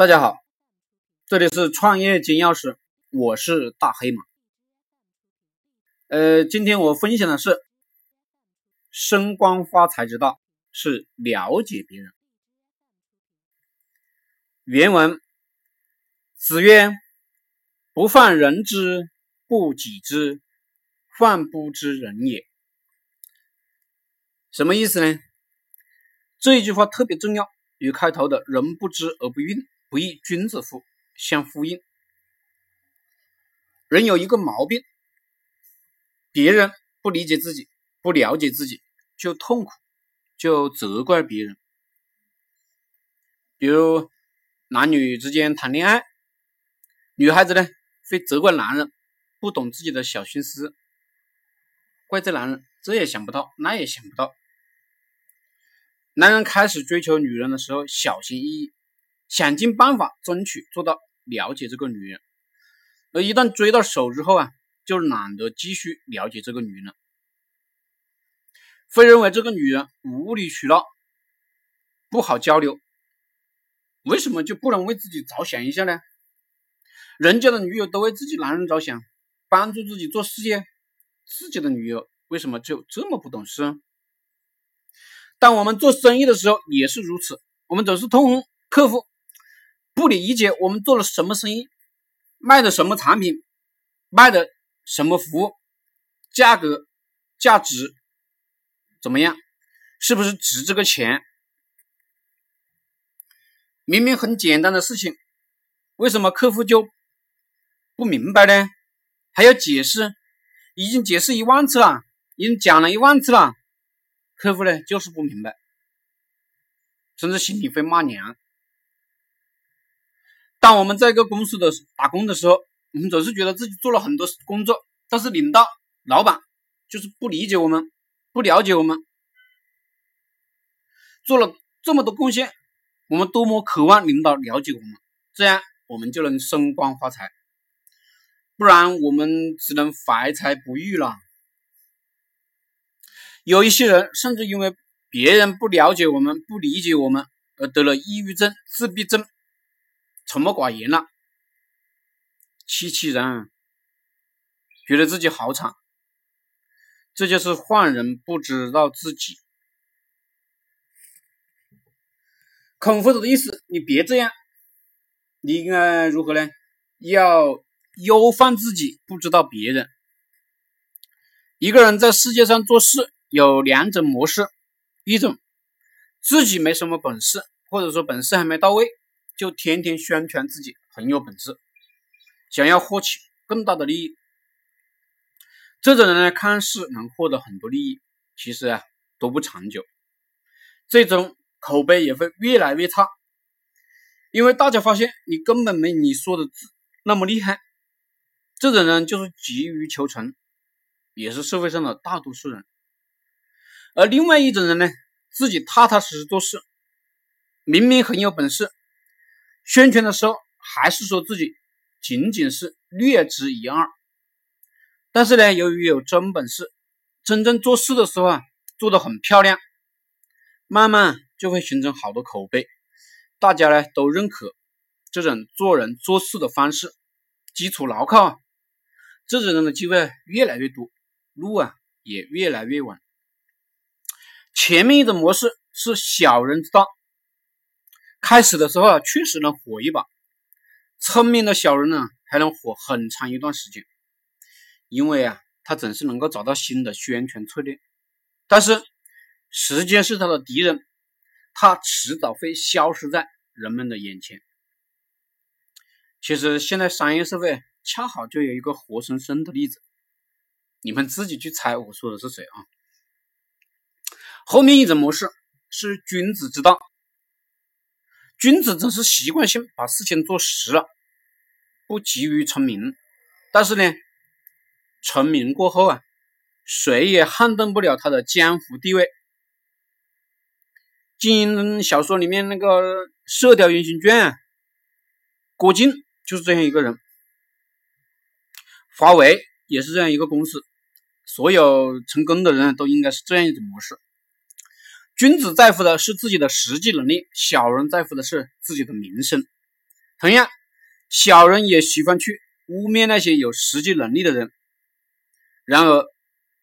大家好，这里是创业金钥匙，我是大黑马。呃，今天我分享的是升官发财之道是了解别人。原文：子曰：“不犯人之不己知，患不知人也。”什么意思呢？这一句话特别重要，与开头的“人不知而不愠”。不亦君子乎？相呼应。人有一个毛病，别人不理解自己，不了解自己，就痛苦，就责怪别人。比如男女之间谈恋爱，女孩子呢会责怪男人不懂自己的小心思，怪这男人这也想不到，那也想不到。男人开始追求女人的时候，小心翼翼。想尽办法争取做到了解这个女人，而一旦追到手之后啊，就懒得继续了解这个女人，会认为这个女人无理取闹，不好交流。为什么就不能为自己着想一下呢？人家的女友都为自己男人着想，帮助自己做事业，自己的女友为什么就这么不懂事？当我们做生意的时候也是如此，我们总是痛恨客户。不理解我们做了什么生意，卖的什么产品，卖的什么服务，价格、价值怎么样？是不是值这个钱？明明很简单的事情，为什么客户就不明白呢？还要解释，已经解释一万次了，已经讲了一万次了，客户呢就是不明白，甚至心里会骂娘。当我们在一个公司的打工的时候，我们总是觉得自己做了很多工作，但是领导、老板就是不理解我们，不了解我们。做了这么多贡献，我们多么渴望领导了解我们，这样我们就能升官发财。不然我们只能怀才不遇了。有一些人甚至因为别人不了解我们、不理解我们，而得了抑郁症、自闭症。沉默寡言了，凄凄然，觉得自己好惨。这就是换人不知道自己。孔夫子的意思，你别这样，你应该如何呢？要忧患自己，不知道别人。一个人在世界上做事有两种模式：一种自己没什么本事，或者说本事还没到位。就天天宣传自己很有本事，想要获取更大的利益。这种人呢，看似能获得很多利益，其实啊都不长久，最终口碑也会越来越差。因为大家发现你根本没你说的那么厉害。这种人就是急于求成，也是社会上的大多数人。而另外一种人呢，自己踏踏实实做事，明明很有本事。宣传的时候还是说自己仅仅是略知一二，但是呢，由于有真本事，真正做事的时候啊，做的很漂亮，慢慢就会形成好的口碑，大家呢都认可这种做人做事的方式，基础牢靠，啊，这种人的机会越来越多，路啊也越来越稳。前面一种模式是小人之道。开始的时候啊，确实能火一把，聪明的小人呢还能火很长一段时间，因为啊，他总是能够找到新的宣传策略。但是时间是他的敌人，他迟早会消失在人们的眼前。其实现在商业社会恰好就有一个活生生的例子，你们自己去猜我说的是谁啊？后面一种模式是君子之道。君子总是习惯性把事情做实了，不急于成名。但是呢，成名过后啊，谁也撼动不了他的江湖地位。金庸小说里面那个《射雕英雄传》，郭靖就是这样一个人。华为也是这样一个公司，所有成功的人都应该是这样一种模式。君子在乎的是自己的实际能力，小人在乎的是自己的名声。同样，小人也喜欢去污蔑那些有实际能力的人。然而，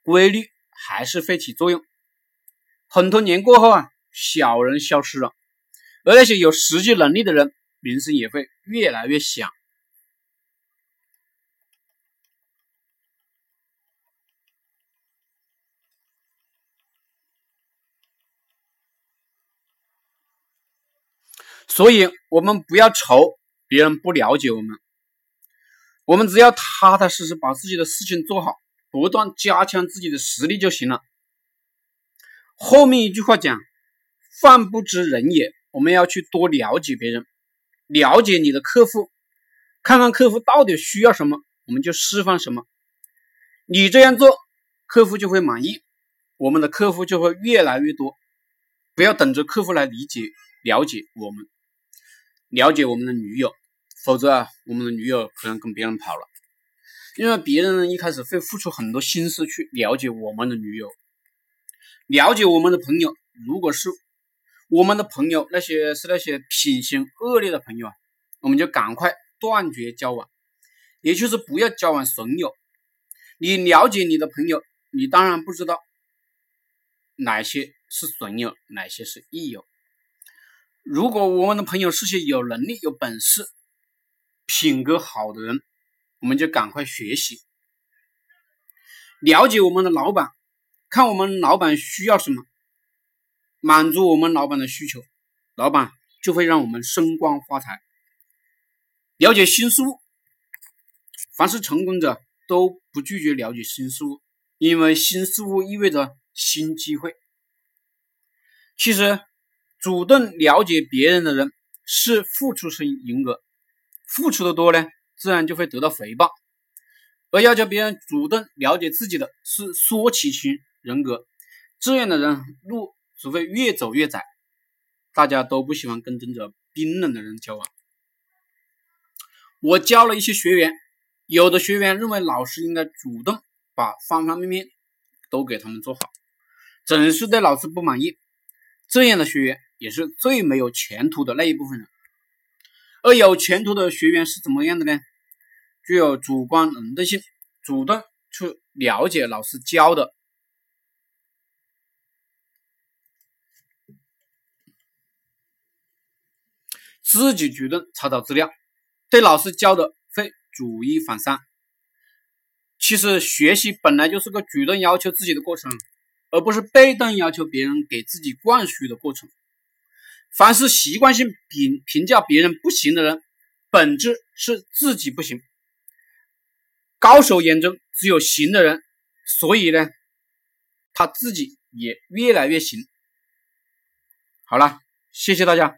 规律还是会起作用。很多年过后啊，小人消失了，而那些有实际能力的人，名声也会越来越响。所以，我们不要愁别人不了解我们，我们只要踏踏实实把自己的事情做好，不断加强自己的实力就行了。后面一句话讲：“饭不知人也。”我们要去多了解别人，了解你的客户，看看客户到底需要什么，我们就释放什么。你这样做，客户就会满意，我们的客户就会越来越多。不要等着客户来理解、了解我们。了解我们的女友，否则啊，我们的女友可能跟别人跑了。因为别人一开始会付出很多心思去了解我们的女友，了解我们的朋友。如果是我们的朋友，那些是那些品行恶劣的朋友啊，我们就赶快断绝交往，也就是不要交往损友。你了解你的朋友，你当然不知道哪些是损友，哪些是益友。如果我们的朋友是些有能力、有本事、品格好的人，我们就赶快学习，了解我们的老板，看我们老板需要什么，满足我们老板的需求，老板就会让我们升官发财。了解新事物，凡是成功者都不拒绝了解新事物，因为新事物意味着新机会。其实。主动了解别人的人是付出型人格，付出的多呢，自然就会得到回报；而要求别人主动了解自己的是索取型人格，这样的人路只会越走越窄。大家都不喜欢跟这种冰冷的人交往。我教了一些学员，有的学员认为老师应该主动把方方面面都给他们做好，总是对老师不满意，这样的学员。也是最没有前途的那一部分人，而有前途的学员是怎么样的呢？具有主观能动性，主动去了解老师教的，自己主动查找资料，对老师教的会举一反三。其实学习本来就是个主动要求自己的过程，而不是被动要求别人给自己灌输的过程。凡是习惯性评评价别人不行的人，本质是自己不行。高手眼中只有行的人，所以呢，他自己也越来越行。好了，谢谢大家。